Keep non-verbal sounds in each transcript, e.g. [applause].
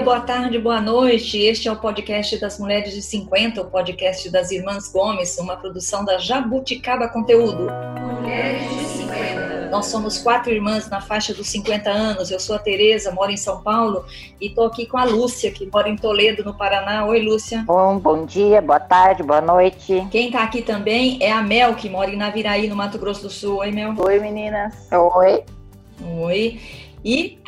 dia, boa tarde, boa noite. Este é o podcast das Mulheres de 50, o podcast das Irmãs Gomes, uma produção da Jabuticaba Conteúdo. Mulheres de 50. Nós somos quatro irmãs na faixa dos 50 anos. Eu sou a Tereza, moro em São Paulo e estou aqui com a Lúcia, que mora em Toledo, no Paraná. Oi, Lúcia. Bom, bom dia, boa tarde, boa noite. Quem está aqui também é a Mel, que mora em Naviraí, no Mato Grosso do Sul. Oi, Mel. Oi, meninas. Oi. Oi. E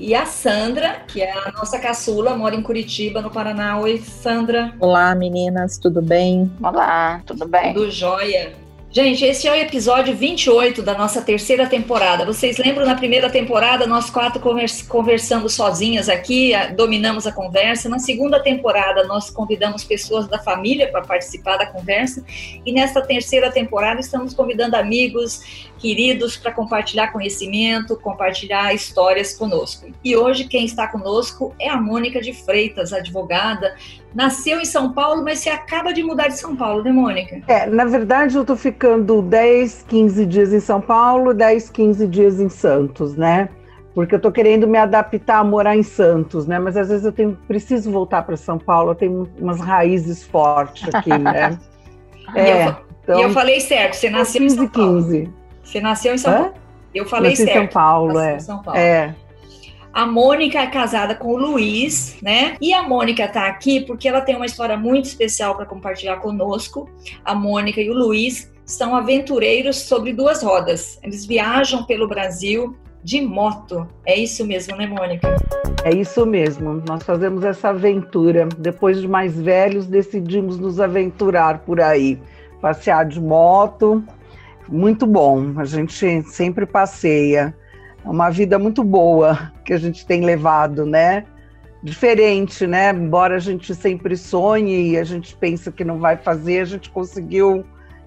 e a Sandra, que é a nossa caçula, mora em Curitiba, no Paraná. Oi, Sandra. Olá, meninas, tudo bem? Olá, tudo bem? Tudo jóia. Gente, esse é o episódio 28 da nossa terceira temporada. Vocês lembram na primeira temporada, nós quatro conversando sozinhas aqui, dominamos a conversa. Na segunda temporada, nós convidamos pessoas da família para participar da conversa. E nesta terceira temporada, estamos convidando amigos, queridos, para compartilhar conhecimento, compartilhar histórias conosco. E hoje, quem está conosco é a Mônica de Freitas, advogada, nasceu em São Paulo, mas você acaba de mudar de São Paulo, né, Mônica? É, na verdade eu tô ficando 10, 15 dias em São Paulo, 10, 15 dias em Santos, né? Porque eu tô querendo me adaptar a morar em Santos, né? Mas às vezes eu tenho, preciso voltar para São Paulo, eu tenho umas raízes fortes aqui, né? é, [laughs] e, eu, então, e eu falei certo, você nasceu 15, em São Paulo. 15. Você nasceu em São Hã? Paulo. Eu falei Nasci certo. Em São Paulo, é. São Paulo. É. A Mônica é casada com o Luiz, né? E a Mônica tá aqui porque ela tem uma história muito especial para compartilhar conosco. A Mônica e o Luiz são aventureiros sobre duas rodas. Eles viajam pelo Brasil de moto. É isso mesmo, né, Mônica? É isso mesmo. Nós fazemos essa aventura. Depois de mais velhos, decidimos nos aventurar por aí. Passear de moto. Muito bom. A gente sempre passeia. É uma vida muito boa que a gente tem levado, né? Diferente, né? Embora a gente sempre sonhe e a gente pensa que não vai fazer, a gente conseguiu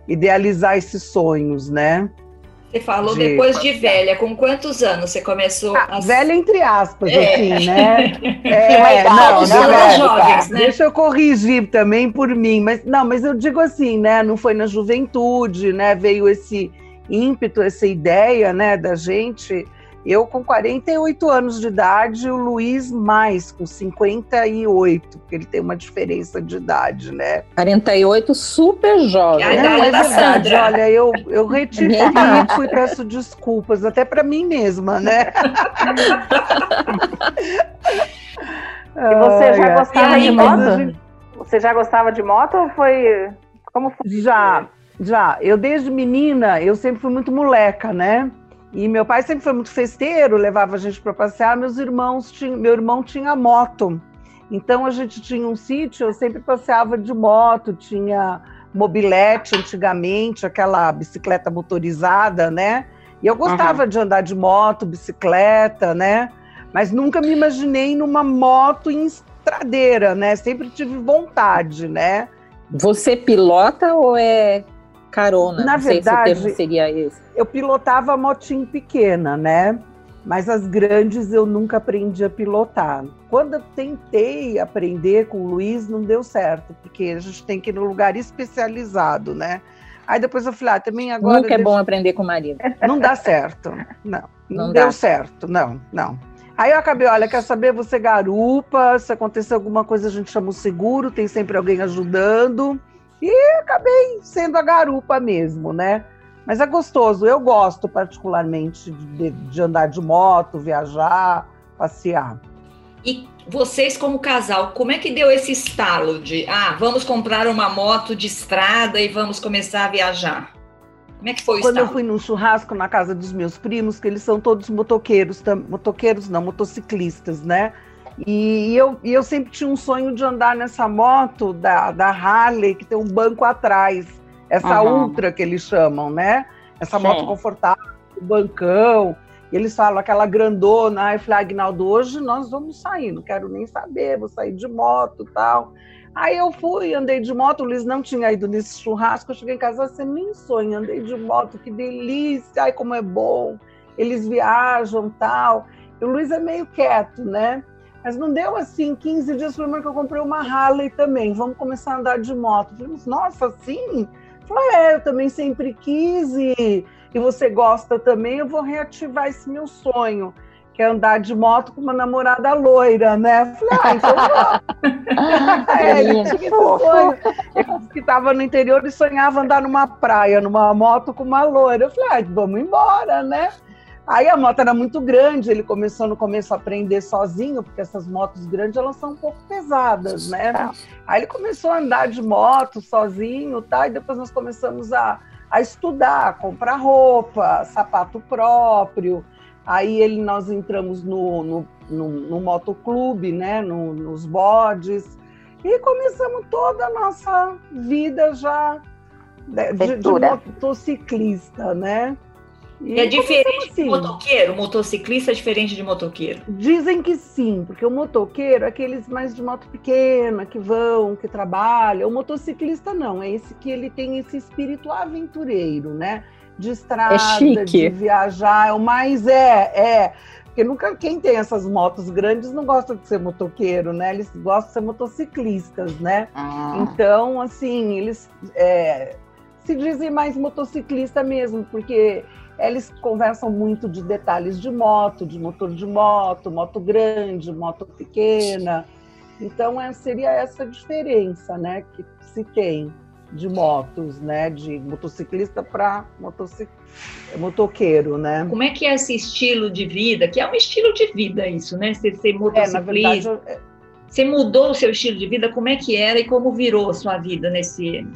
idealizar esses sonhos, né? Você falou de... depois de velha, com quantos anos você começou ah, a... Velha entre aspas, é. assim, né? [laughs] É, não, não, é, jovens, né? Deixa eu corrigir também por mim, mas não, mas eu digo assim, né? Não foi na juventude, né? Veio esse ímpeto, essa ideia, né, da gente eu com 48 anos de idade, o Luiz mais, com 58, porque ele tem uma diferença de idade, né? 48, super jovem. É, é verdade, olha, eu, eu retifico e peço desculpas, até para mim mesma, né? [laughs] e você já gostava de moto? Você já gostava de moto ou foi... Como foi? Já, já. Eu desde menina, eu sempre fui muito moleca, né? E meu pai sempre foi muito festeiro, levava a gente para passear. Meus irmãos tinham, meu irmão tinha moto, então a gente tinha um sítio. Eu sempre passeava de moto, tinha mobilete antigamente, aquela bicicleta motorizada, né? E eu gostava uhum. de andar de moto, bicicleta, né? Mas nunca me imaginei numa moto em estradeira, né? Sempre tive vontade, né? Você pilota ou é carona. Na não verdade, sei se seria esse. Eu pilotava motinho pequena, né? Mas as grandes eu nunca aprendi a pilotar. Quando eu tentei aprender com o Luiz, não deu certo, porque a gente tem que ir no lugar especializado, né? Aí depois eu falei, ah, também agora. Nunca é bom aprender com o marido. [laughs] Não dá certo. Não, não, não deu certo. Não, não. Aí eu acabei, olha, quer saber? Você garupa, se acontecer alguma coisa, a gente chama o seguro, tem sempre alguém ajudando. E acabei sendo a garupa mesmo, né? Mas é gostoso, eu gosto particularmente de, de andar de moto, viajar, passear. E vocês, como casal, como é que deu esse estalo de, ah, vamos comprar uma moto de estrada e vamos começar a viajar? Como é que foi o Quando estalo? eu fui num churrasco na casa dos meus primos, que eles são todos motoqueiros, motoqueiros não, motociclistas, né? E eu, e eu sempre tinha um sonho de andar nessa moto da, da Harley, que tem um banco atrás. Essa uhum. Ultra que eles chamam, né? Essa Sim. moto confortável, o bancão. E eles falam aquela grandona. Aí eu falei, Agnaldo, hoje nós vamos sair, não quero nem saber, vou sair de moto tal. Aí eu fui, andei de moto, o Luiz não tinha ido nesse churrasco, eu cheguei em casa, você nem sonha, andei de moto, que delícia, ai como é bom, eles viajam tal. E o Luiz é meio quieto, né? Mas não deu assim 15 dias, falei, que eu comprei uma Harley também, vamos começar a andar de moto. Falei, nossa, sim? Falei, é, eu também sempre quis e, e você gosta também, eu vou reativar esse meu sonho. quer andar de moto com uma namorada loira, né? Eu falei, ah, então [laughs] é, ele tinha esse sonho. Ele disse que estava no interior e sonhava andar numa praia, numa moto com uma loira. Eu falei, ah, vamos embora, né? Aí a moto era muito grande, ele começou no começo a aprender sozinho, porque essas motos grandes elas são um pouco pesadas, né? Tá. Aí ele começou a andar de moto sozinho, tá? E depois nós começamos a, a estudar, a comprar roupa, sapato próprio. Aí ele, nós entramos no, no, no, no motoclube, né? No, nos bodes. E começamos toda a nossa vida já de, de, de motociclista, né? E é diferente assim? de motoqueiro? Motociclista é diferente de motoqueiro? Dizem que sim, porque o motoqueiro é aqueles mais de moto pequena, que vão, que trabalham. O motociclista não, é esse que ele tem esse espírito aventureiro, né? De estrada, é de viajar, é o mais é, é. Porque nunca quem tem essas motos grandes não gosta de ser motoqueiro, né? Eles gostam de ser motociclistas, né? Ah. Então, assim, eles é, se dizem mais motociclista mesmo, porque eles conversam muito de detalhes de moto, de motor de moto, moto grande, moto pequena. Então, é, seria essa diferença né, que se tem de motos, né, de motociclista para motocic... motoqueiro, né? Como é que é esse estilo de vida? Que é um estilo de vida isso, né? Ser, ser motociclista. É, na verdade, você mudou o seu estilo de vida? Como é que era e como virou a sua vida nesse.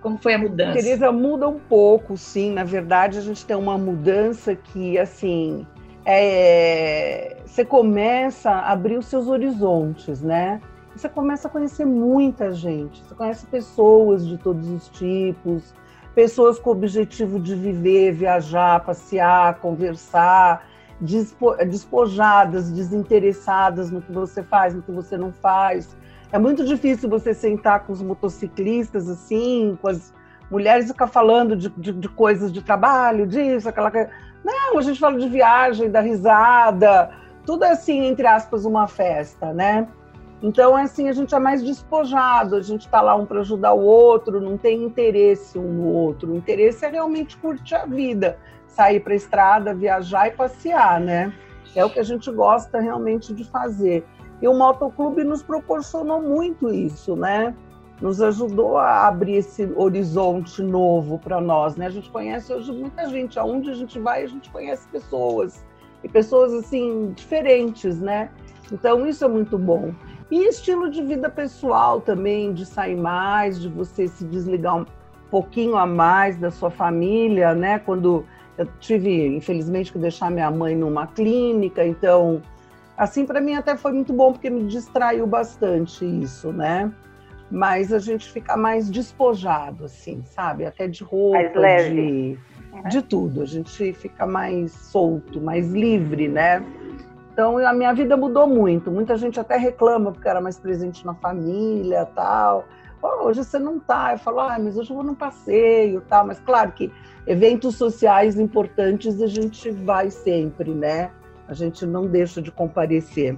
Como foi a mudança? Teresa, muda um pouco, sim. Na verdade, a gente tem uma mudança que, assim, é... você começa a abrir os seus horizontes, né? Você começa a conhecer muita gente. Você conhece pessoas de todos os tipos, pessoas com o objetivo de viver, viajar, passear, conversar despojadas, desinteressadas no que você faz, no que você não faz. É muito difícil você sentar com os motociclistas assim, com as mulheres e ficar falando de, de, de, coisas de trabalho, disso, aquela coisa. Não, a gente fala de viagem, da risada, tudo é assim, entre aspas, uma festa, né? Então, é assim, a gente é mais despojado, a gente está lá um para ajudar o outro, não tem interesse um no outro. O interesse é realmente curtir a vida, sair para a estrada, viajar e passear, né? É o que a gente gosta realmente de fazer. E o motoclube nos proporcionou muito isso, né? Nos ajudou a abrir esse horizonte novo para nós, né? A gente conhece hoje muita gente, aonde a gente vai, a gente conhece pessoas e pessoas assim diferentes, né? Então isso é muito bom. E estilo de vida pessoal também, de sair mais, de você se desligar um pouquinho a mais da sua família, né? Quando eu tive, infelizmente, que deixar minha mãe numa clínica, então, assim, para mim até foi muito bom, porque me distraiu bastante isso, né? Mas a gente fica mais despojado, assim, sabe? Até de roupa, de, uhum. de tudo. A gente fica mais solto, mais livre, né? Então, a minha vida mudou muito. Muita gente até reclama porque era mais presente na família tal. Hoje você não tá. Eu falo, ah, mas hoje eu vou num passeio tal. Mas claro que eventos sociais importantes a gente vai sempre, né? A gente não deixa de comparecer.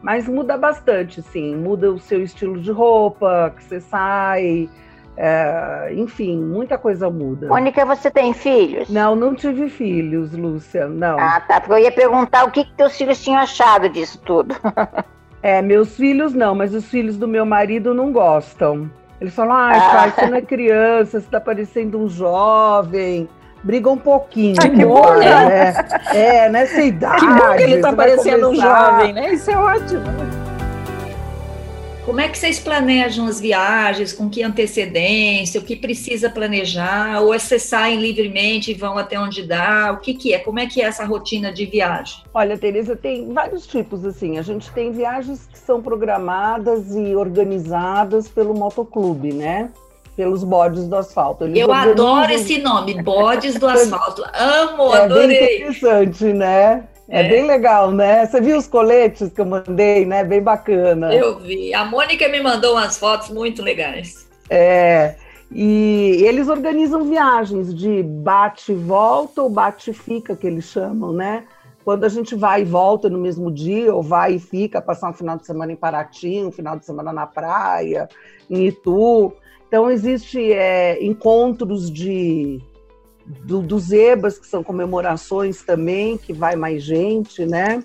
Mas muda bastante, sim. Muda o seu estilo de roupa, que você sai. É, enfim, muita coisa muda. Mônica, você tem filhos? Não, não tive filhos, Lúcia, não. Ah, tá. Porque eu ia perguntar o que, que teus filhos tinham achado disso tudo. [laughs] é, meus filhos não, mas os filhos do meu marido não gostam. Eles falam, ah, pai, você não é criança, você está parecendo um jovem. Briga um pouquinho. Ah, que bom, né? É, nessa idade. [laughs] Que bom que ele está parecendo um jovem, né? Isso é ótimo. Como é que vocês planejam as viagens? Com que antecedência? O que precisa planejar? Ou vocês saem livremente e vão até onde dá? O que, que é? Como é que é essa rotina de viagem? Olha, Tereza, tem vários tipos assim. A gente tem viagens que são programadas e organizadas pelo motoclube, né? Pelos bodes do asfalto. Eles Eu adoro esse nome, bodes do [laughs] asfalto. Amo, é adorei. É interessante, né? É, é, bem legal, né? Você viu os coletes que eu mandei, né? Bem bacana. Eu vi. A Mônica me mandou umas fotos muito legais. É. E eles organizam viagens de bate e volta ou bate e fica, que eles chamam, né? Quando a gente vai e volta no mesmo dia, ou vai e fica, passar um final de semana em Paraty, um final de semana na praia, em Itu. Então, existe é, encontros de do, dos EBAs, que são comemorações também, que vai mais gente, né?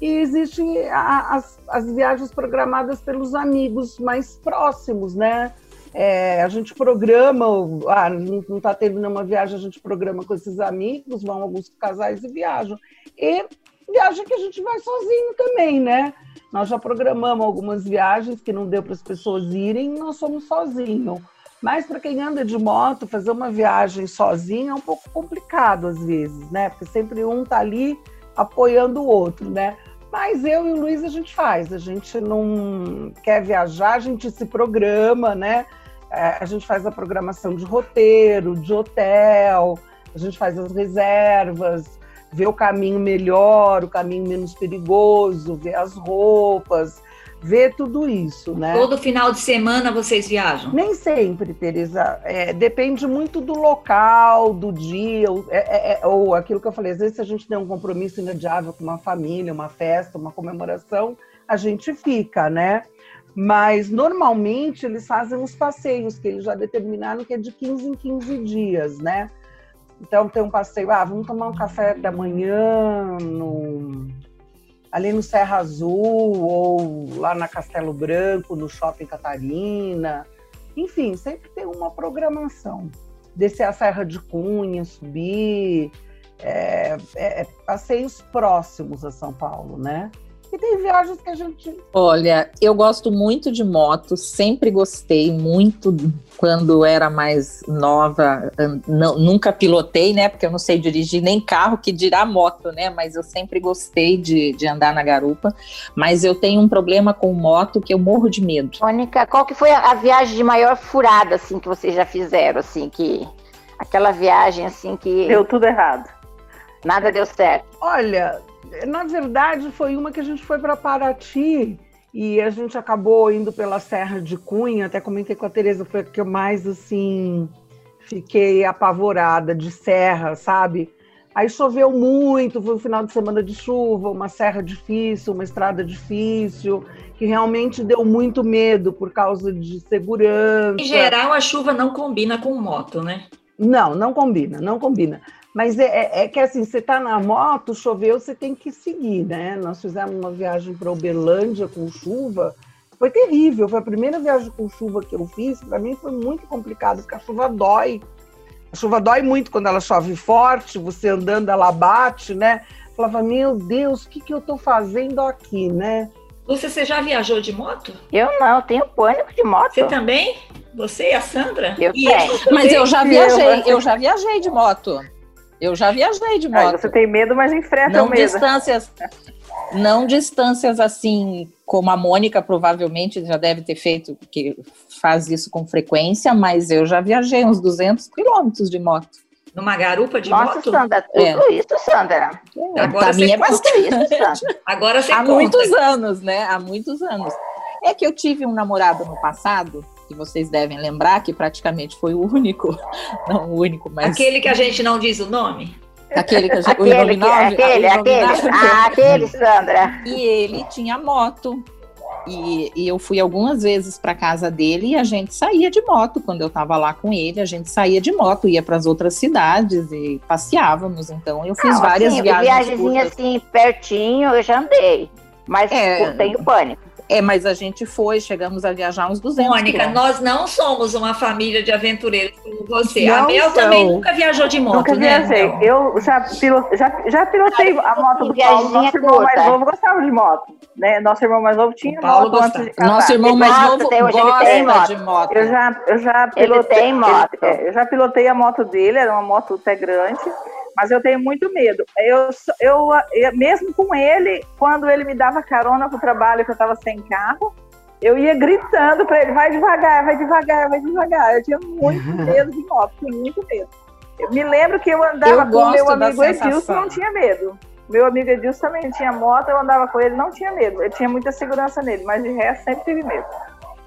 E existem as, as viagens programadas pelos amigos mais próximos, né? É, a gente programa, ah, não está tendo nenhuma viagem, a gente programa com esses amigos, vão alguns casais e viajam. E viagem que a gente vai sozinho também, né? Nós já programamos algumas viagens que não deu para as pessoas irem, nós somos sozinhos. Mas para quem anda de moto, fazer uma viagem sozinho é um pouco complicado às vezes, né? Porque sempre um tá ali apoiando o outro, né? Mas eu e o Luiz a gente faz, a gente não quer viajar, a gente se programa, né? É, a gente faz a programação de roteiro, de hotel, a gente faz as reservas, vê o caminho melhor, o caminho menos perigoso, vê as roupas, vê tudo isso, né? Todo final de semana vocês viajam? Nem sempre, Teresa. É, depende muito do local, do dia, ou, é, é, é, ou aquilo que eu falei. Às vezes, se a gente tem um compromisso inadiável com uma família, uma festa, uma comemoração, a gente fica, né? Mas normalmente eles fazem uns passeios que eles já determinaram que é de 15 em 15 dias, né? Então tem um passeio, ah, vamos tomar um café da manhã no, ali no Serra Azul ou lá na Castelo Branco, no Shopping Catarina. Enfim, sempre tem uma programação. Descer a Serra de Cunha, subir, é, é, é passeios próximos a São Paulo, né? E tem viagens que a gente. Olha, eu gosto muito de moto, sempre gostei muito quando era mais nova. Não, nunca pilotei, né? Porque eu não sei dirigir nem carro, que dirá moto, né? Mas eu sempre gostei de, de andar na garupa. Mas eu tenho um problema com moto que eu morro de medo. Mônica, qual que foi a viagem de maior furada, assim, que vocês já fizeram, assim, que. Aquela viagem, assim, que. Deu tudo errado. Nada deu certo. Olha, na verdade, foi uma que a gente foi para Paraty e a gente acabou indo pela Serra de Cunha. Até comentei com a Tereza, foi a que eu mais assim fiquei apavorada de serra, sabe? Aí choveu muito, foi um final de semana de chuva, uma serra difícil, uma estrada difícil, que realmente deu muito medo por causa de segurança. Em geral, a chuva não combina com moto, né? Não, não combina, não combina. Mas é, é, é, que assim, você está na moto, choveu, você tem que seguir, né? Nós fizemos uma viagem para Uberlândia com chuva, foi terrível. Foi a primeira viagem com chuva que eu fiz. Para mim foi muito complicado, porque a chuva dói. A chuva dói muito quando ela chove forte, você andando, ela bate, né? Eu falava, meu Deus, o que, que eu estou fazendo aqui, né? Você, você já viajou de moto? Eu não, tenho pânico de moto. Você também? Você e a Sandra? Eu e Mas eu já viajei, eu já viajei de moto. Eu já viajei de moto. você tem medo, mas enfrenta não o medo. Distâncias, não distâncias assim, como a Mônica provavelmente já deve ter feito, que faz isso com frequência, mas eu já viajei uns 200 quilômetros de moto. Numa garupa de Nossa, moto? Sandra, tudo é. isso, Sandra. É, Agora mim é bastante. Isso, [laughs] Agora você Há conta. muitos anos, né? Há muitos anos. É que eu tive um namorado no passado que vocês devem lembrar, que praticamente foi o único, [laughs] não o único, mas... Aquele que a gente não diz o nome? Aquele que a gente... aquele, o inominove, aquele, aquele, ah, aquele, Sandra. E ele tinha moto, e, e, eu fui algumas vezes para casa dele e a gente saía de moto quando eu estava lá com ele. A gente saía de moto, ia para as outras cidades e passeávamos. Então eu fiz Não, várias assim, viagens. Viagemzinha assim pertinho, eu já andei, mas é, tenho pânico. É, mas a gente foi, chegamos a viajar uns 200 Mônica, nós não somos uma família de aventureiros como você. Não a Mel também nunca viajou de moto, nunca né? viajei. Eu já, já, já pilotei a moto do Paulo. Nosso irmão mais novo gostava de moto. Né? Nosso irmão mais novo tinha moto gostava. antes de casar. Nosso irmão mais novo gosta de moto. Eu já, eu já pilotei, moto. É, eu já pilotei a moto dele, era uma moto até grande mas eu tenho muito medo. Eu, eu, eu, mesmo com ele, quando ele me dava carona para o trabalho, que eu estava sem carro, eu ia gritando para ele: vai devagar, vai devagar, vai devagar. Eu tinha muito medo de moto, tinha muito medo. Eu me lembro que eu andava eu com meu amigo Edilson, não tinha medo. Meu amigo Edilson também tinha moto, eu andava com ele, não tinha medo. Eu tinha muita segurança nele, mas de resto sempre tive medo.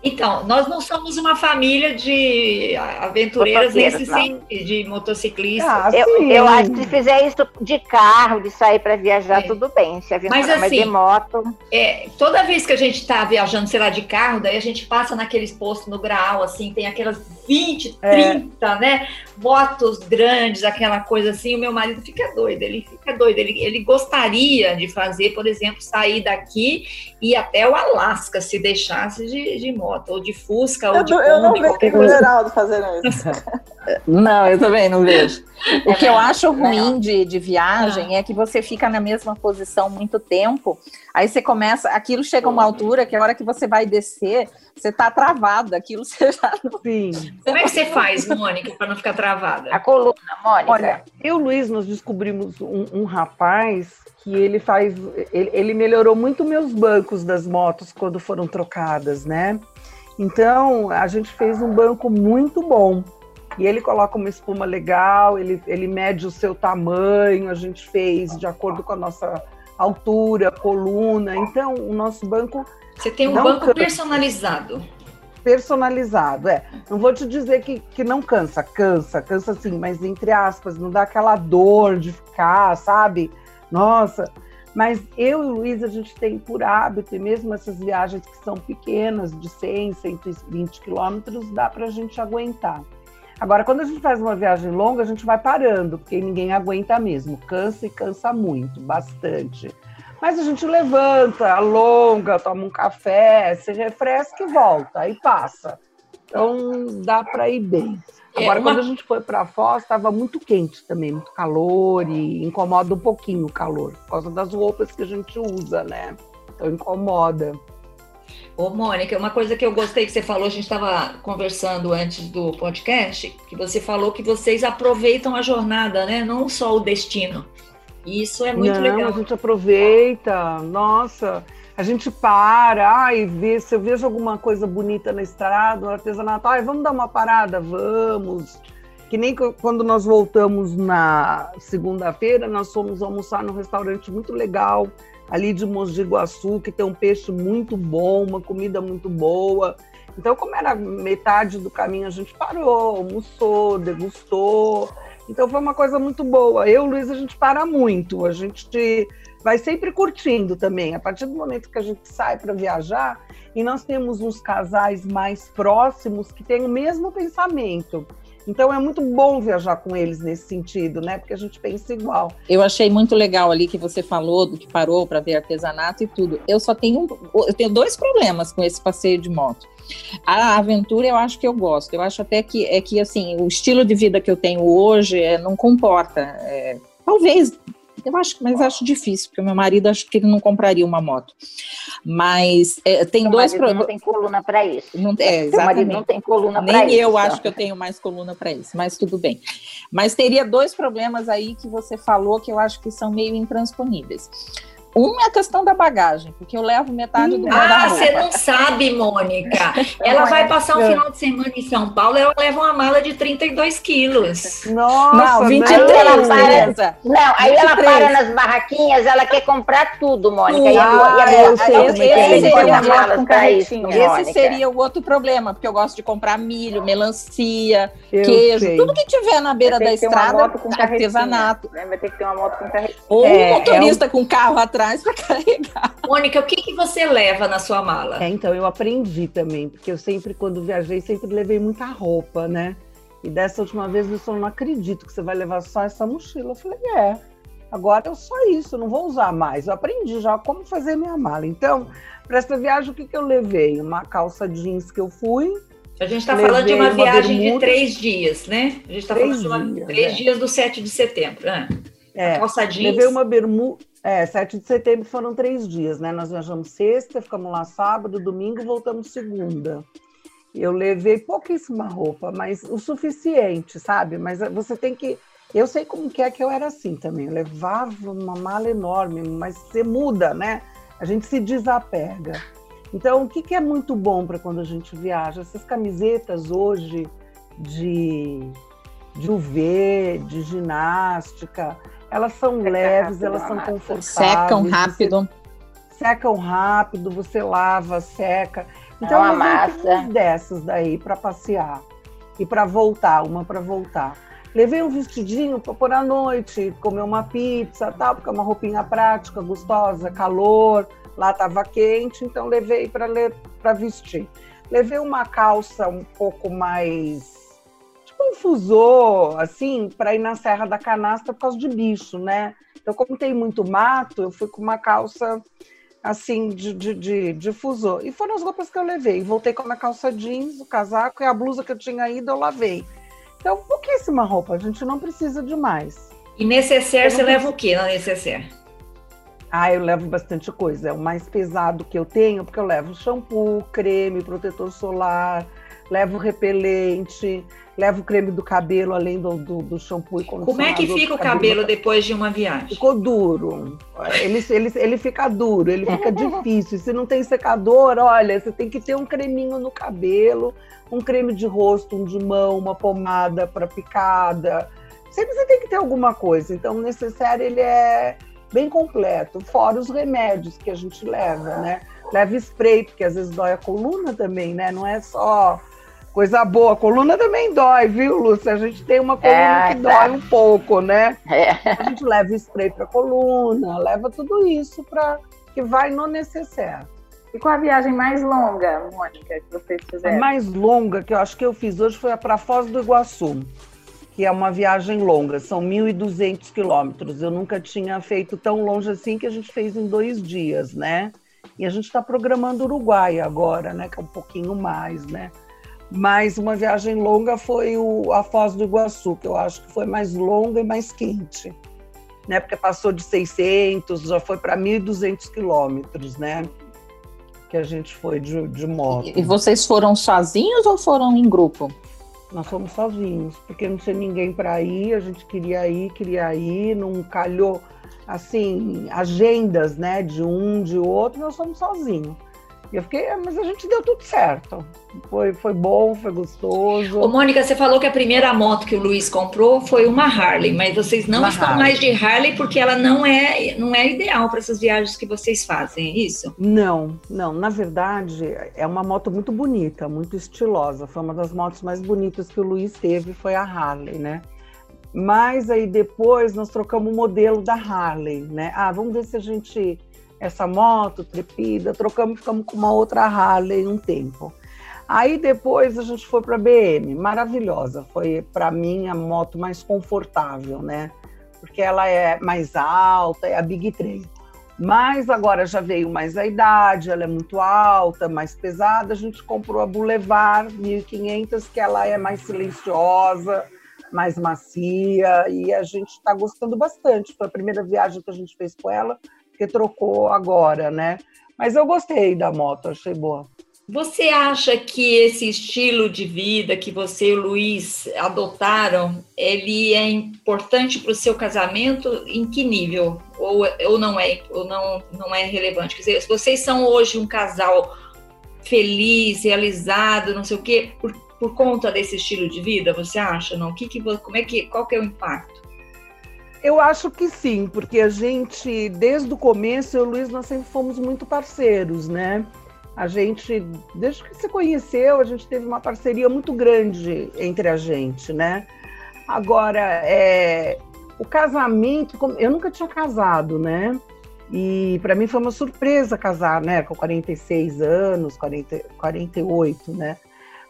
Então, nós não somos uma família de aventureiras nesse sentido, de motociclistas. Ah, eu, eu, acho que se fizer isso de carro, de sair para viajar, é. tudo bem. Se aventurar, mas, assim, mas de moto. É, toda vez que a gente está viajando, sei lá, de carro, daí a gente passa naqueles postos no grau, assim, tem aquelas 20, 30, é. né? Motos grandes, aquela coisa assim. O meu marido fica doido, ele fica doido. Ele, ele gostaria de fazer, por exemplo, sair daqui e ir até o Alasca, se deixasse de, de moto, ou de Fusca, ou eu, de Kombi. Eu não vejo o Geraldo fazendo isso. [laughs] não, eu também não vejo. O que eu acho ruim de, de viagem é que você fica na mesma posição muito tempo, aí você começa, aquilo chega a uma altura que a hora que você vai descer, você tá travada, aquilo [laughs] você já não... Sim. Como é que você faz, Mônica, para não ficar travada? A coluna, Mônica. Olha, eu e o Luiz, nós descobrimos um, um rapaz que ele faz, ele, ele melhorou muito meus bancos das motos quando foram trocadas, né? Então, a gente fez um banco muito bom. E ele coloca uma espuma legal, ele, ele mede o seu tamanho, a gente fez de acordo com a nossa altura, coluna. Então, o nosso banco. Você tem um banco cansa. personalizado. Personalizado, é. Não vou te dizer que, que não cansa, cansa, cansa sim, mas entre aspas, não dá aquela dor de ficar, sabe? Nossa. Mas eu e o Luiz, a gente tem por hábito, e mesmo essas viagens que são pequenas, de 100, 120 quilômetros, dá para a gente aguentar. Agora, quando a gente faz uma viagem longa, a gente vai parando, porque ninguém aguenta mesmo. Cansa e cansa muito, bastante. Mas a gente levanta, alonga, toma um café, se refresca e volta, aí passa. Então dá para ir bem. É, Agora, é uma... quando a gente foi para Foz, estava muito quente também, muito calor e incomoda um pouquinho o calor, por causa das roupas que a gente usa, né? Então incomoda. Ô, Mônica, uma coisa que eu gostei que você falou, a gente estava conversando antes do podcast, que você falou que vocês aproveitam a jornada, né? Não só o destino. Isso é muito Não, legal. A gente aproveita, nossa, a gente para, ai, vê, se eu vejo alguma coisa bonita na estrada, no artesanato, ai, vamos dar uma parada, vamos. Que nem quando nós voltamos na segunda-feira, nós fomos almoçar num restaurante muito legal ali de Mogi Guaçu, que tem um peixe muito bom, uma comida muito boa. Então, como era metade do caminho, a gente parou, almoçou, degustou. Então, foi uma coisa muito boa. Eu, Luiz, a gente para muito. A gente vai sempre curtindo também. A partir do momento que a gente sai para viajar, e nós temos uns casais mais próximos que têm o mesmo pensamento. Então é muito bom viajar com eles nesse sentido, né? Porque a gente pensa igual. Eu achei muito legal ali que você falou do que parou para ver artesanato e tudo. Eu só tenho eu tenho dois problemas com esse passeio de moto. A aventura eu acho que eu gosto. Eu acho até que é que assim o estilo de vida que eu tenho hoje é, não comporta. É, talvez eu acho, mas acho difícil, porque o meu marido acho que ele não compraria uma moto. Mas é, tem dois problemas. Não tem coluna para isso. Não, é, exatamente. marido não tem coluna para isso. Nem eu acho que eu tenho mais coluna para isso, mas tudo bem. Mas teria dois problemas aí que você falou que eu acho que são meio intransponíveis. Um é a questão da bagagem, porque eu levo metade do Ah, você não sabe, Mônica. [laughs] Ela vai passar um final de semana em São Paulo, ela leva uma mala de 32 quilos. Nossa, não, 23, não, ela para, não aí 23. ela para nas barraquinhas, ela quer comprar tudo, Mônica. E ah, a, eu sei, esse, esse, seria isso, esse seria o outro problema, porque eu gosto de comprar milho, melancia, eu queijo, sei. tudo que tiver na beira da estrada, artesanato. Vai ter que ter uma moto com carretinha. Ou um motorista é, é com carro atrás atrás para [laughs] carregar. Mônica, o que, que você leva na sua mala? É, então, eu aprendi também, porque eu sempre, quando viajei, sempre levei muita roupa, né? E dessa última vez eu só não acredito que você vai levar só essa mochila. Eu falei, é, agora é só isso, não vou usar mais. Eu aprendi já como fazer minha mala. Então, para essa viagem, o que, que eu levei? Uma calça jeans que eu fui. A gente está falando de uma, uma viagem bermuda, de três dias, né? A gente está falando de uma, dias, três é. dias do 7 de setembro. Né? É, calça jeans. Levei uma bermuda. É, 7 de setembro foram três dias, né? Nós viajamos sexta, ficamos lá sábado, domingo, voltamos segunda. Eu levei pouquíssima roupa, mas o suficiente, sabe? Mas você tem que. Eu sei como que é que eu era assim também. Eu levava uma mala enorme, mas você muda, né? A gente se desapega. Então, o que, que é muito bom para quando a gente viaja? Essas camisetas hoje de, de UV, de ginástica, elas são Seca leves, rápido, elas são confortáveis. Secam rápido. secam rápido, você lava, seca. Então, é uma massa. dessas daí para passear e para voltar, uma para voltar. Levei um vestidinho para pôr à noite, comer uma pizza, tal, porque é uma roupinha prática, gostosa, calor. Lá estava quente, então levei para para vestir. Levei uma calça um pouco mais fusô, assim, para ir na Serra da Canastra por causa de bicho, né? Então, como tem muito mato, eu fui com uma calça assim, de, de, de, de fusô. E foram as roupas que eu levei. Voltei com a calça jeans, o casaco e a blusa que eu tinha ido, eu lavei. Então, pouquíssima roupa, a gente não precisa de mais. E necessaire, você leva o que na necessaire? Ah, eu levo bastante coisa. É o mais pesado que eu tenho, porque eu levo shampoo, creme, protetor solar, levo repelente, levo creme do cabelo, além do, do, do shampoo e condicionador. Como é que fica o cabelo, cabelo depois de uma viagem? Ficou duro. Ele, ele, ele fica duro, ele fica [laughs] difícil. Se não tem secador, olha, você tem que ter um creminho no cabelo, um creme de rosto, um de mão, uma pomada para picada. Sempre você tem que ter alguma coisa. Então, o necessário, ele é bem completo, fora os remédios que a gente leva, né? Leva spray, porque às vezes dói a coluna também, né? Não é só coisa boa. A coluna também dói, viu, Lúcia? A gente tem uma coluna é, que tá. dói um pouco, né? É. A gente leva spray para coluna, leva tudo isso para que vai no necessário. E qual a viagem mais longa, Mônica, que vocês fizeram? A mais longa que eu acho que eu fiz hoje foi a para Foz do Iguaçu que é uma viagem longa, são 1.200 quilômetros. Eu nunca tinha feito tão longe assim que a gente fez em dois dias, né? E a gente está programando Uruguai agora, né? Que é um pouquinho mais, né? Mas uma viagem longa foi o, a Foz do Iguaçu, que eu acho que foi mais longa e mais quente, né? Porque passou de 600, já foi para 1.200 quilômetros, né? Que a gente foi de, de moto. E vocês foram sozinhos ou foram em grupo? Nós fomos sozinhos, porque não tinha ninguém para ir, a gente queria ir, queria ir, não calhou assim, agendas, né, de um, de outro, nós fomos sozinhos. E eu fiquei, ah, mas a gente deu tudo certo. Foi, foi bom, foi gostoso. Ô, Mônica, você falou que a primeira moto que o Luiz comprou foi uma Harley, mas vocês não uma estão Harley. mais de Harley porque ela não é, não é ideal para essas viagens que vocês fazem, é isso? Não, não. Na verdade, é uma moto muito bonita, muito estilosa. Foi uma das motos mais bonitas que o Luiz teve, foi a Harley, né? Mas aí depois nós trocamos o modelo da Harley, né? Ah, vamos ver se a gente essa moto, trepida, trocamos, ficamos com uma outra Harley um tempo. Aí depois a gente foi para a BM, maravilhosa, foi para mim a moto mais confortável, né? Porque ela é mais alta, é a Big 3. Mas agora já veio mais a idade, ela é muito alta, mais pesada. A gente comprou a Boulevard 1500, que ela é mais silenciosa, mais macia, e a gente está gostando bastante. Foi a primeira viagem que a gente fez com ela porque trocou agora, né? Mas eu gostei da moto, achei boa. Você acha que esse estilo de vida que você e o Luiz adotaram, ele é importante para o seu casamento? Em que nível? Ou, ou não é ou não, não é relevante? Quer dizer, vocês são hoje um casal feliz, realizado, não sei o quê, por, por conta desse estilo de vida, você acha? Não? Que que, como é que, qual que é o impacto? Eu acho que sim, porque a gente, desde o começo, eu e o Luiz, nós sempre fomos muito parceiros, né? A gente, desde que se conheceu, a gente teve uma parceria muito grande entre a gente, né? Agora, é, o casamento, eu nunca tinha casado, né? E para mim foi uma surpresa casar, né? Com 46 anos, 40, 48, né?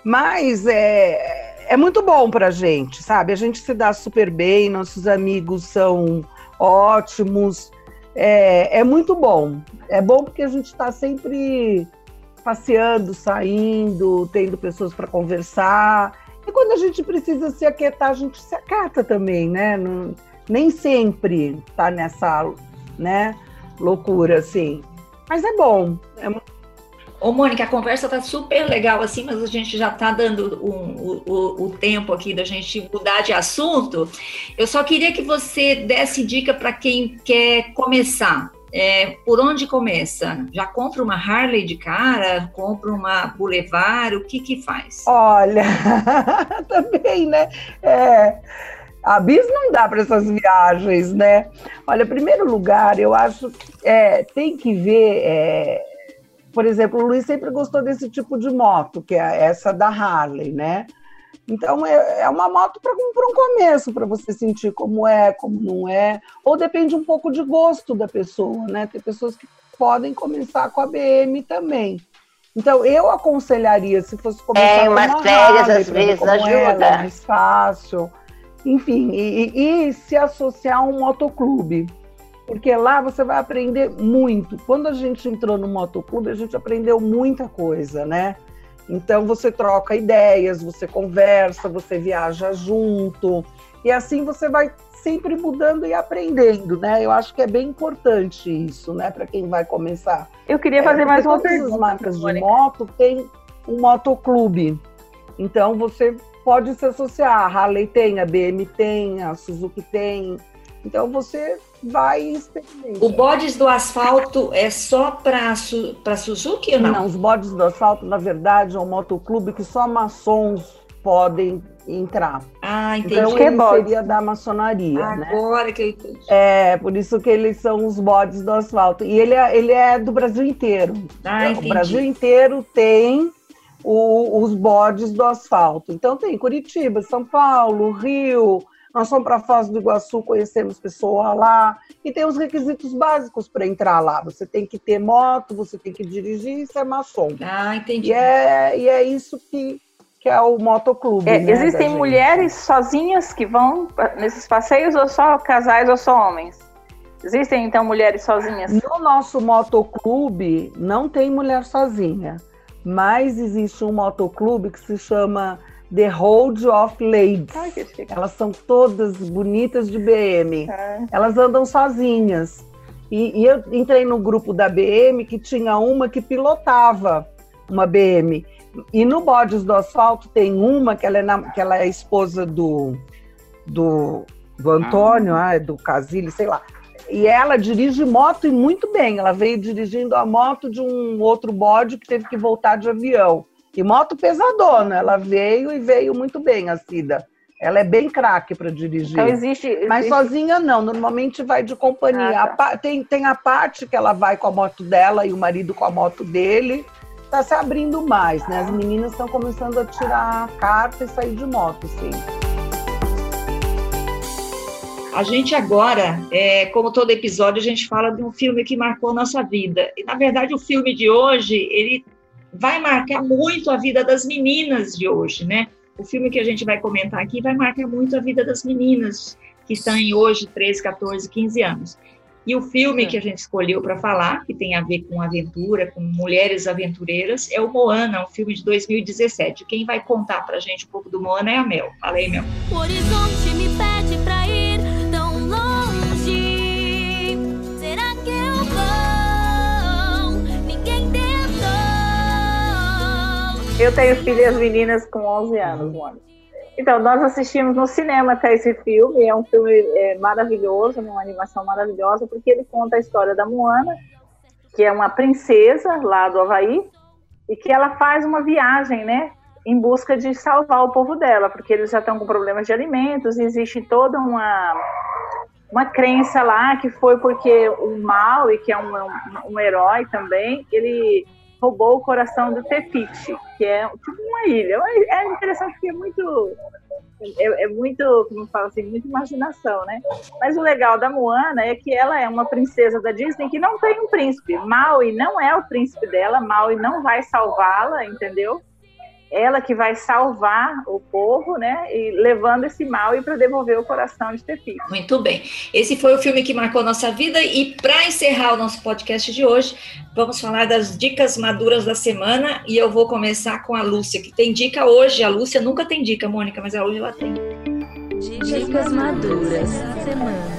Mas é, é muito bom para a gente, sabe? A gente se dá super bem, nossos amigos são ótimos, é, é muito bom. É bom porque a gente está sempre passeando, saindo, tendo pessoas para conversar. E quando a gente precisa se aquietar, a gente se acata também, né? Não, nem sempre tá nessa, né, loucura assim. Mas é bom, é muito Ô, Mônica, a conversa tá super legal assim, mas a gente já tá dando um, o, o tempo aqui da gente mudar de assunto. Eu só queria que você desse dica para quem quer começar. É, por onde começa? Já compra uma Harley de cara? Compra uma Boulevard? O que que faz? Olha, [laughs] também, né? É, a bis não dá para essas viagens, né? Olha, primeiro lugar, eu acho é, tem que ver é, por exemplo, o Luiz sempre gostou desse tipo de moto, que é essa da Harley, né? Então é, é uma moto para um começo, para você sentir como é, como não é, ou depende um pouco de gosto da pessoa, né? Tem pessoas que podem começar com a BM também. Então, eu aconselharia, se fosse começar é, umas uma férias, às vezes, ajuda. Ela, é mais fácil. Enfim, e, e, e se associar a um motoclube. Porque lá você vai aprender muito. Quando a gente entrou no motoclube, a gente aprendeu muita coisa, né? Então você troca ideias, você conversa, você viaja junto. E assim você vai sempre mudando e aprendendo, né? Eu acho que é bem importante isso, né, para quem vai começar. Eu queria fazer é, mais uma todas pergunta. As marcas de moto tem um motoclube. Então você pode se associar. A Harley tem, a BM tem, a Suzuki tem. Então você vai experimentar. O bodes do asfalto é só para Suzuki ou não? Não, os bodes do asfalto, na verdade, é um motoclube que só maçons podem entrar. Ah, entendi. Então que ele seria da maçonaria, Agora né? Agora que eu entendi. É, por isso que eles são os bodes do asfalto. E ele é, ele é do Brasil inteiro. Ah, entendi. O Brasil inteiro tem o, os bodes do asfalto. Então tem Curitiba, São Paulo, Rio, nós fomos para a Foz do Iguaçu, conhecemos pessoa lá, e tem os requisitos básicos para entrar lá. Você tem que ter moto, você tem que dirigir e ser maçom. Ah, entendi. E é, e é isso que, que é o motoclube. É, né, existem mulheres sozinhas que vão nesses passeios ou só casais ou só homens? Existem então mulheres sozinhas? No nosso motoclube não tem mulher sozinha, mas existe um motoclube que se chama The Road of Ladies. Ai, Elas são todas bonitas de BM. É. Elas andam sozinhas. E, e, eu entrei no grupo da BM que tinha uma que pilotava uma BM. E no Bodes do Asfalto tem uma que ela é, na, que ela é esposa do, do, do Antônio, ah. ah do Casile, sei lá. E ela dirige moto e muito bem. Ela veio dirigindo a moto de um outro bode que teve que voltar de avião. E moto pesadona, ela veio e veio muito bem, a Cida. Ela é bem craque para dirigir. Então existe, existe, Mas sozinha não, normalmente vai de companhia. Ah, tá. tem, tem a parte que ela vai com a moto dela e o marido com a moto dele. Está se abrindo mais, né? As meninas estão começando a tirar a carta e sair de moto, sim. A gente agora, é, como todo episódio, a gente fala de um filme que marcou a nossa vida. E, na verdade, o filme de hoje, ele vai marcar muito a vida das meninas de hoje, né? O filme que a gente vai comentar aqui vai marcar muito a vida das meninas que estão em hoje 13, 14, 15 anos. E o filme que a gente escolheu para falar, que tem a ver com aventura, com mulheres aventureiras, é o Moana, um filme de 2017. Quem vai contar para a gente um pouco do Moana é a Mel. Fala aí, Mel. O horizonte me pede Eu tenho filhas meninas com 11 anos, Moana. Então, nós assistimos no cinema até esse filme, é um filme é, maravilhoso, uma animação maravilhosa, porque ele conta a história da Moana, que é uma princesa lá do Havaí, e que ela faz uma viagem, né, em busca de salvar o povo dela, porque eles já estão com problemas de alimentos, e existe toda uma, uma crença lá que foi porque o mal, e que é um, um, um herói também, ele roubou o coração do Tefiti, que é tipo uma ilha. É interessante porque é muito. É, é, muito, como falo assim, muita imaginação, né? Mas o legal da Moana é que ela é uma princesa da Disney que não tem um príncipe. Maui não é o príncipe dela, Maui não vai salvá-la, entendeu? Ela que vai salvar o povo, né? E levando esse mal e para devolver o coração de Tefi. Muito bem. Esse foi o filme que marcou nossa vida e para encerrar o nosso podcast de hoje, vamos falar das dicas maduras da semana e eu vou começar com a Lúcia, que tem dica hoje. A Lúcia nunca tem dica, Mônica, mas hoje ela tem. Dicas maduras da semana.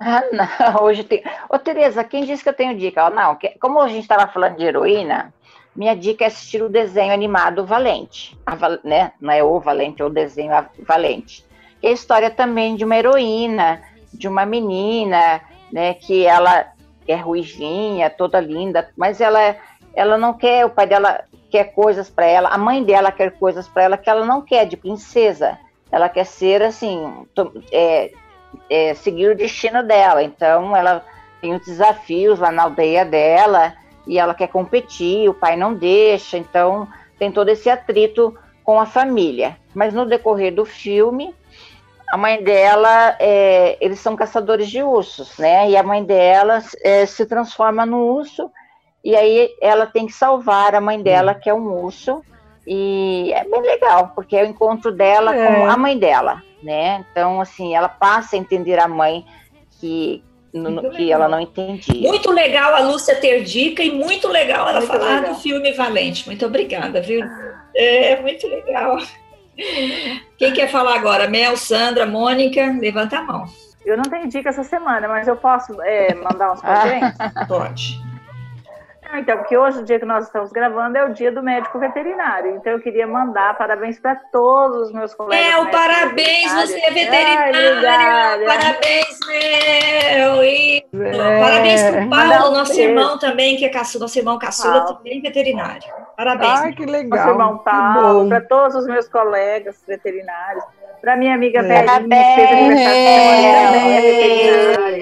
Ah, não, [laughs] hoje tem. Ô, Tereza, quem disse que eu tenho dica? Não, como a gente estava falando de heroína, minha dica é assistir o desenho animado Valente, a, né? Não é o Valente, é o desenho Valente. É a história também de uma heroína, de uma menina, né? Que ela é ruivinha, toda linda, mas ela, ela não quer, o pai dela quer coisas para ela, a mãe dela quer coisas para ela que ela não quer, de princesa. Ela quer ser assim, é, é, seguir o destino dela. Então ela tem os desafios lá na aldeia dela e ela quer competir, o pai não deixa, então tem todo esse atrito com a família. Mas no decorrer do filme, a mãe dela, é, eles são caçadores de ursos, né? E a mãe dela é, se transforma no urso E aí ela tem que salvar a mãe dela, que é um urso. E é bem legal, porque é o encontro dela É. com a mãe dela, né? Então, assim, ela passa a entender a mãe que, no- Muito que legal. ela não entendia. Muito legal a Lúcia ter dica e muito legal ela Muito falar legal. do filme Valente. Muito obrigada, viu? É muito legal. Quem quer falar agora? Mel, Sandra, Mônica? Levanta a mão. Eu não tenho dica essa semana, mas eu posso é, mandar uns pra Ah. gente? Pode. Então, porque hoje, o dia que nós estamos gravando, é o dia do médico veterinário. Então, eu queria mandar parabéns para todos os meus colegas. Mel, médicos parabéns, veterinários. você é veterinária. obrigada. parabéns, Mel. E É. parabéns pro Mandar Paulo, nosso beijo. irmão também, que é caçula, nosso irmão caçula, Paulo. também veterinário. Parabéns. Ai, que Nosso legal. irmão que Paulo, para todos os meus colegas veterinários, para minha amiga É. Velhinha, que fez aniversário também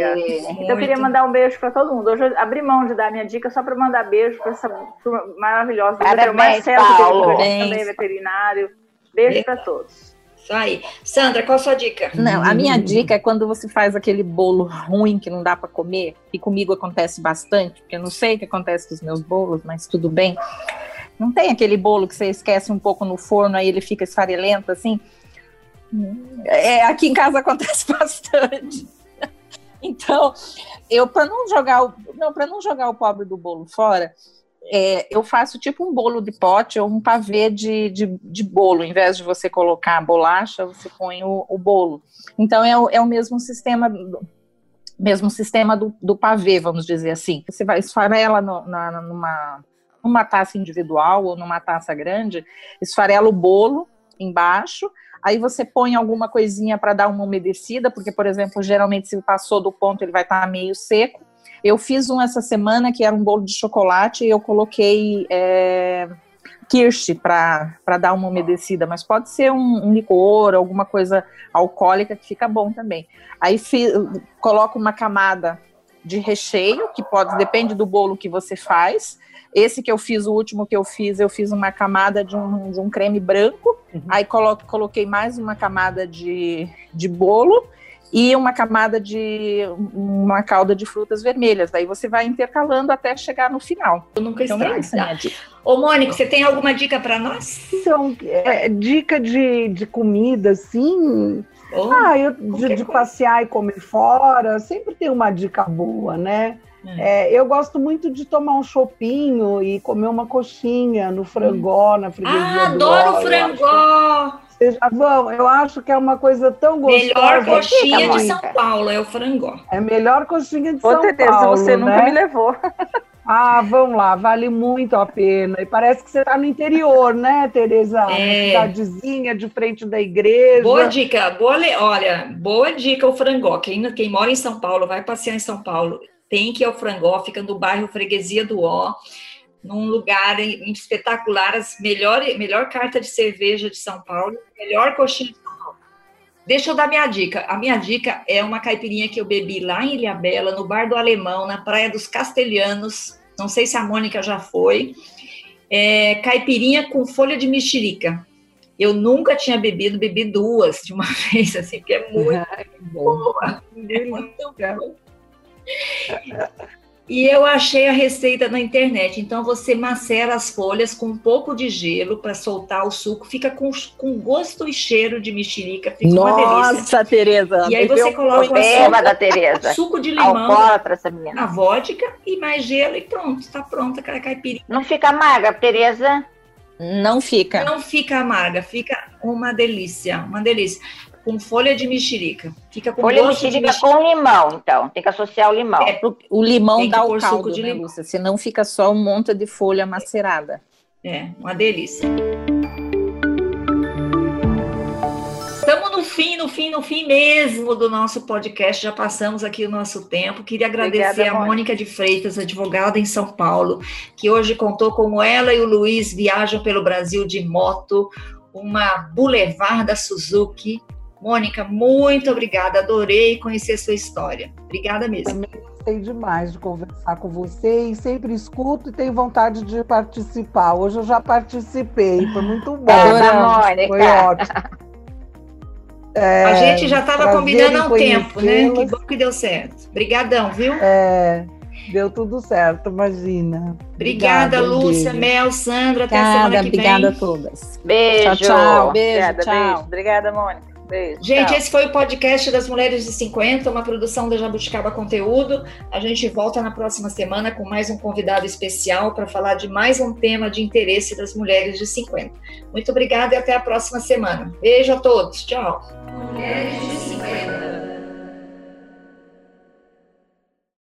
é. Então, eu queria mandar um beijo para todo mundo. Hoje eu abri mão de dar minha dica só para mandar beijo para essa turma maravilhosa. Parabéns, o Marcelo, que Paulo. também Parabéns. é veterinário. Beijo para todos. Isso aí. Sandra, qual a sua dica? Não, a minha dica é quando você faz aquele bolo ruim que não dá para comer, e comigo acontece bastante, porque eu não sei o que acontece com os meus bolos, mas tudo bem. Não tem aquele bolo que você esquece um pouco no forno, aí ele fica esfarelento assim? É, aqui em casa [laughs] acontece bastante. Então, eu para não jogar o não para não jogar o pobre do bolo fora, é, eu faço tipo um bolo de pote ou um pavê de, de, de bolo. Em vez de você colocar a bolacha, você põe o, o bolo. Então é o, é o mesmo sistema mesmo sistema do, do pavê, vamos dizer assim. Você vai esfarela no, na, numa, numa taça individual ou numa taça grande, esfarela o bolo embaixo, aí você põe alguma coisinha para dar uma umedecida, porque, por exemplo, geralmente se passou do ponto ele vai estar meio seco. Eu fiz um essa semana que era um bolo de chocolate e eu coloquei é, kirsch para dar uma umedecida, mas pode ser um, um licor, alguma coisa alcoólica que fica bom também. Aí fi, coloco uma camada de recheio, que pode, depende do bolo que você faz. Esse que eu fiz, o último que eu fiz, eu fiz uma camada de um, de um creme branco, Uhum. aí colo, coloquei mais uma camada de, de bolo e uma camada de uma calda de frutas vermelhas. Aí você vai intercalando até chegar no final. Eu nunca Então estrago. é dica. Ô, Mônica, você tem alguma dica para nós? Então, é, dica de, de comida, assim. Ah, eu, de, de passear e comer fora, sempre tem uma dica boa, né? Hum. É, eu gosto muito de tomar um chopinho e comer uma coxinha no frangó, na freguesia ah, do adoro eu frangó! acho que Vocês já vão? Eu acho que é uma coisa tão gostosa. Melhor coxinha de. São Paulo é o frangó. É a melhor coxinha de Ô, São Tereza, Paulo, você nunca né? me levou. Ah, vamos lá, vale muito a pena. E parece que você está no interior, né, Tereza? É. Cidadezinha, de frente da igreja. Boa dica, boa, le- olha, boa dica o frangó. Quem, quem mora em São Paulo, vai passear em São Paulo, tem que ir ao frangó, fica no bairro Freguesia do Ó, num lugar espetacular, as melhor, melhor carta de cerveja de São Paulo, melhor coxinha de. Deixa eu dar minha dica. A minha dica é uma caipirinha que eu bebi lá em Ilhabela, no Bar do Alemão, na Praia dos Castelhanos. Não sei se a Mônica já foi. É, caipirinha com folha de mexerica. Eu nunca tinha bebido, bebi duas de uma [laughs] vez, assim, porque é muito que bom. boa. Que É muito delícia. E eu achei a receita na internet. Então você macera as folhas com um pouco de gelo para soltar o suco. Fica com, com gosto e cheiro de mexerica. Fica uma delícia. Nossa, Tereza. E aí você coloca o Beba da Tereza. Suco de limão, a vodka e mais gelo e pronto. Está pronta aquela caipirinha. Não fica amarga, Tereza. Não fica. Não fica amarga, fica uma delícia. Uma delícia. Com folha de mexerica. Fica com Folha gosto de mexerica mexerica. com limão, então. Tem que associar o limão. É, O limão dá o caldo, de né, limão. Lúcia? Senão fica só um monte de folha macerada. É, uma delícia. Estamos no fim, no fim, no fim mesmo do nosso podcast. Já passamos aqui o nosso tempo. Queria agradecer Obrigada, a Mônica. Mônica de Freitas, advogada em São Paulo, que hoje contou como ela e o Luiz viajam pelo Brasil de moto, uma Boulevard da Suzuki. Mônica, muito obrigada. Adorei conhecer a sua história. Obrigada mesmo. Gostei demais de conversar com você e sempre escuto e tenho vontade de participar. Hoje eu já participei, foi muito bom. Adoramos, Mônica. Foi ótimo. É, a gente já estava combinando há um tempo, né? Que bom que deu certo. Obrigadão, viu? É, Deu tudo certo, imagina. Obrigada, Obrigada, Lúcia, beijo. Mel, Sandra. Até a Obrigada, semana que obrigada a vem. todas. Beijo. Tchau, tchau. Beijo, Obrigada, tchau. beijo. Obrigada, Mônica. Beijo. Gente, tchau. esse foi o podcast das Mulheres de 50, uma produção da Jabuticaba Conteúdo. A gente volta na próxima semana com mais um convidado especial para falar de mais um tema de interesse das mulheres de 50. Muito obrigada e até a próxima semana. Beijo a todos. Tchau. Mulheres de